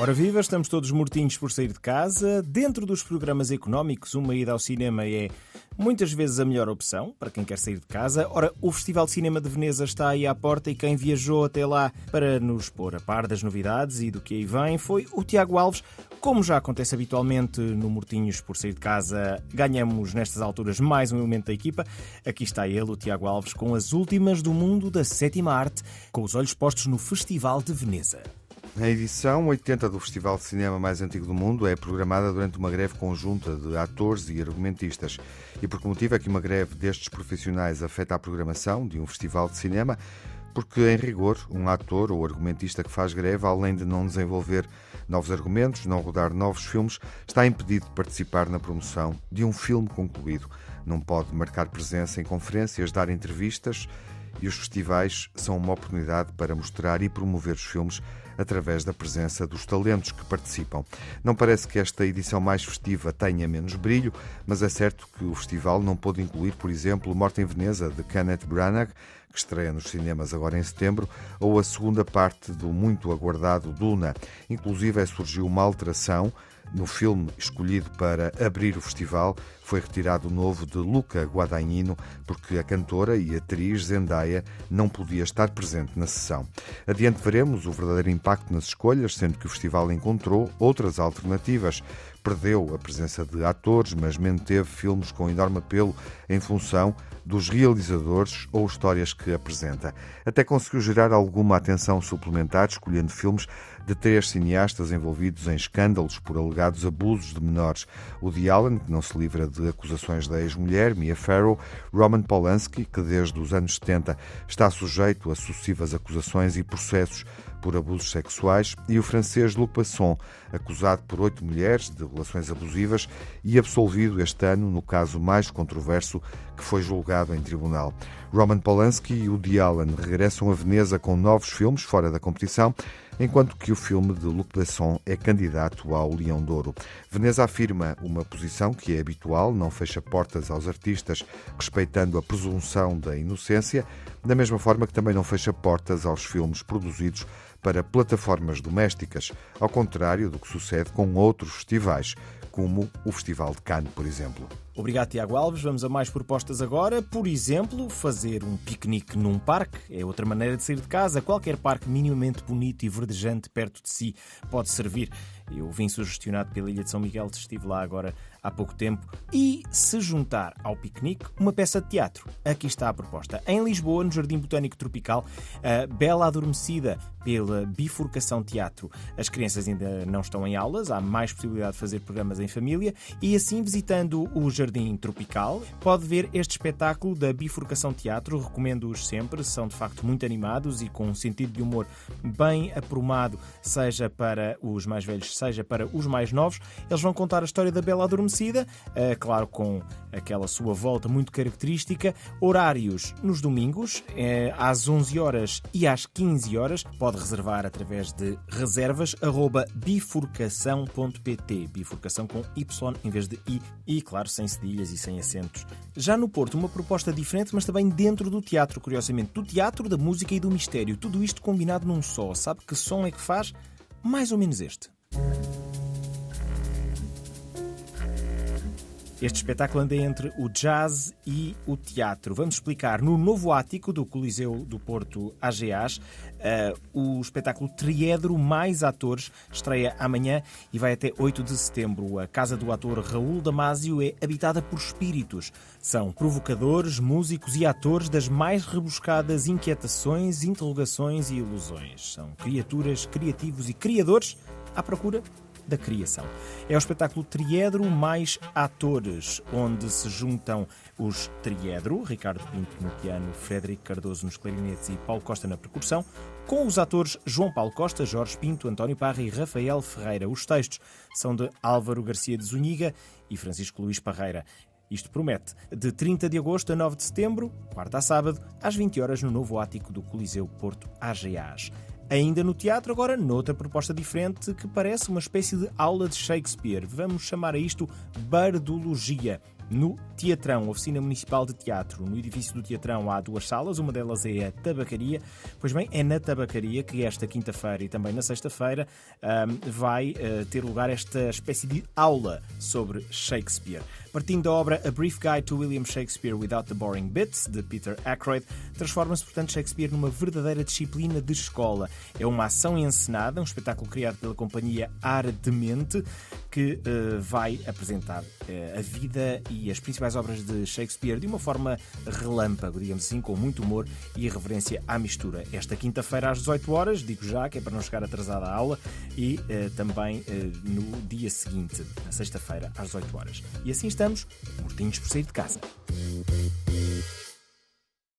Ora viva, estamos todos mortinhos por sair de casa. Dentro dos programas económicos, uma ida ao cinema é muitas vezes a melhor opção para quem quer sair de casa. Ora, o Festival de Cinema de Veneza está aí à porta e quem viajou até lá para nos pôr a par das novidades e do que aí vem foi o Tiago Alves. Como já acontece habitualmente no Mortinhos por sair de casa, ganhamos nestas alturas mais um elemento da equipa. Aqui está ele, o Tiago Alves, com as últimas do mundo da sétima arte, com os olhos postos no Festival de Veneza. A edição 80 do Festival de Cinema mais antigo do mundo é programada durante uma greve conjunta de atores e argumentistas. E por que motivo é que uma greve destes profissionais afeta a programação de um festival de cinema? Porque, em rigor, um ator ou argumentista que faz greve, além de não desenvolver novos argumentos, não rodar novos filmes, está impedido de participar na promoção de um filme concluído. Não pode marcar presença em conferências, dar entrevistas e os festivais são uma oportunidade para mostrar e promover os filmes através da presença dos talentos que participam. Não parece que esta edição mais festiva tenha menos brilho, mas é certo que o festival não pôde incluir, por exemplo, Morte em Veneza, de Kenneth Branagh, que estreia nos cinemas agora em setembro, ou a segunda parte do muito aguardado Duna. Inclusive surgiu uma alteração no filme escolhido para abrir o festival, foi retirado o novo de Luca Guadagnino porque a cantora e atriz Zendaya não podia estar presente na sessão. Adiante veremos o verdadeiro impacto nas escolhas, sendo que o festival encontrou outras alternativas. Perdeu a presença de atores, mas manteve filmes com enorme apelo em função dos realizadores ou histórias que apresenta. Até conseguiu gerar alguma atenção suplementar, escolhendo filmes de três cineastas envolvidos em escândalos por alegados abusos de menores. Woody Allen, que não se livra de acusações da ex-mulher, Mia Farrow, Roman Polanski, que desde os anos 70 está sujeito a sucessivas acusações e processos por abusos sexuais, e o francês Luc Besson, acusado por oito mulheres de relações abusivas e absolvido este ano no caso mais controverso que foi julgado em tribunal. Roman Polanski e Woody Allen regressam a Veneza com novos filmes fora da competição enquanto que o filme de Luc Besson é candidato ao Leão de Ouro. Veneza afirma uma posição que é habitual, não fecha portas aos artistas, respeitando a presunção da inocência, da mesma forma que também não fecha portas aos filmes produzidos para plataformas domésticas, ao contrário do que sucede com outros festivais, como o Festival de Cannes, por exemplo. Obrigado, Tiago Alves. Vamos a mais propostas agora. Por exemplo, fazer um piquenique num parque é outra maneira de sair de casa. Qualquer parque minimamente bonito e verdejante perto de si pode servir. Eu vim sugestionado pela Ilha de São Miguel, estive lá agora há pouco tempo. E se juntar ao piquenique uma peça de teatro. Aqui está a proposta. Em Lisboa, no Jardim Botânico Tropical, a Bela Adormecida pela Bifurcação Teatro. As crianças ainda não estão em aulas, há mais possibilidade de fazer programas em família e assim visitando o Jardim Tropical pode ver este espetáculo da Bifurcação Teatro. Recomendo-os sempre, são de facto muito animados e com um sentido de humor bem aprumado, seja para os mais velhos, seja para os mais novos. Eles vão contar a história da Bela Adormecida adormecida, eh, claro, com aquela sua volta muito característica. Horários nos domingos, eh, às 11 horas e às 15 horas. Pode reservar através de reservas bifurcação.pt. Bifurcação com Y em vez de I. E, claro, sem cedilhas e sem acentos. Já no Porto, uma proposta diferente, mas também dentro do teatro, curiosamente. Do teatro, da música e do mistério. Tudo isto combinado num só. Sabe que som é que faz? Mais ou menos este. Este espetáculo anda entre o jazz e o teatro. Vamos explicar no novo ático do Coliseu do Porto AGAs. Uh, eh, o espetáculo Triedro mais atores estreia amanhã e vai até 8 de setembro. A casa do ator Raul Damasio é habitada por espíritos. São provocadores, músicos e atores das mais rebuscadas inquietações, interrogações e ilusões. São criaturas, criativos e criadores à procura da criação. É o espetáculo Triedro mais atores, onde se juntam os Triedro, Ricardo Pinto no piano, Frederico Cardoso nos clarinetes e Paulo Costa na percussão, com os atores João Paulo Costa, Jorge Pinto, António Parra e Rafael Ferreira. Os textos são de Álvaro Garcia de Zuniga e Francisco Luís Parreira. Isto promete. De 30 de agosto a 9 de setembro, quarta a sábado, às 20 horas no novo ático do Coliseu Porto AGAs. Ainda no teatro, agora noutra proposta diferente que parece uma espécie de aula de Shakespeare. Vamos chamar a isto Bardologia. No Teatrão, Oficina Municipal de Teatro. No edifício do Teatrão há duas salas, uma delas é a Tabacaria. Pois bem, é na Tabacaria que esta quinta-feira e também na sexta-feira um, vai uh, ter lugar esta espécie de aula sobre Shakespeare. Partindo da obra A Brief Guide to William Shakespeare Without the Boring Bits, de Peter Ackroyd, transforma-se, portanto, Shakespeare numa verdadeira disciplina de escola. É uma ação encenada, um espetáculo criado pela companhia Ardemente, que uh, vai apresentar uh, a vida e as principais obras de Shakespeare de uma forma relâmpago, digamos assim, com muito humor e reverência à mistura. Esta quinta-feira às 18 horas, digo já, que é para não chegar atrasada à aula, e uh, também no dia seguinte, na sexta-feira, às 18 horas. E assim estamos, mortinhos por sair de casa.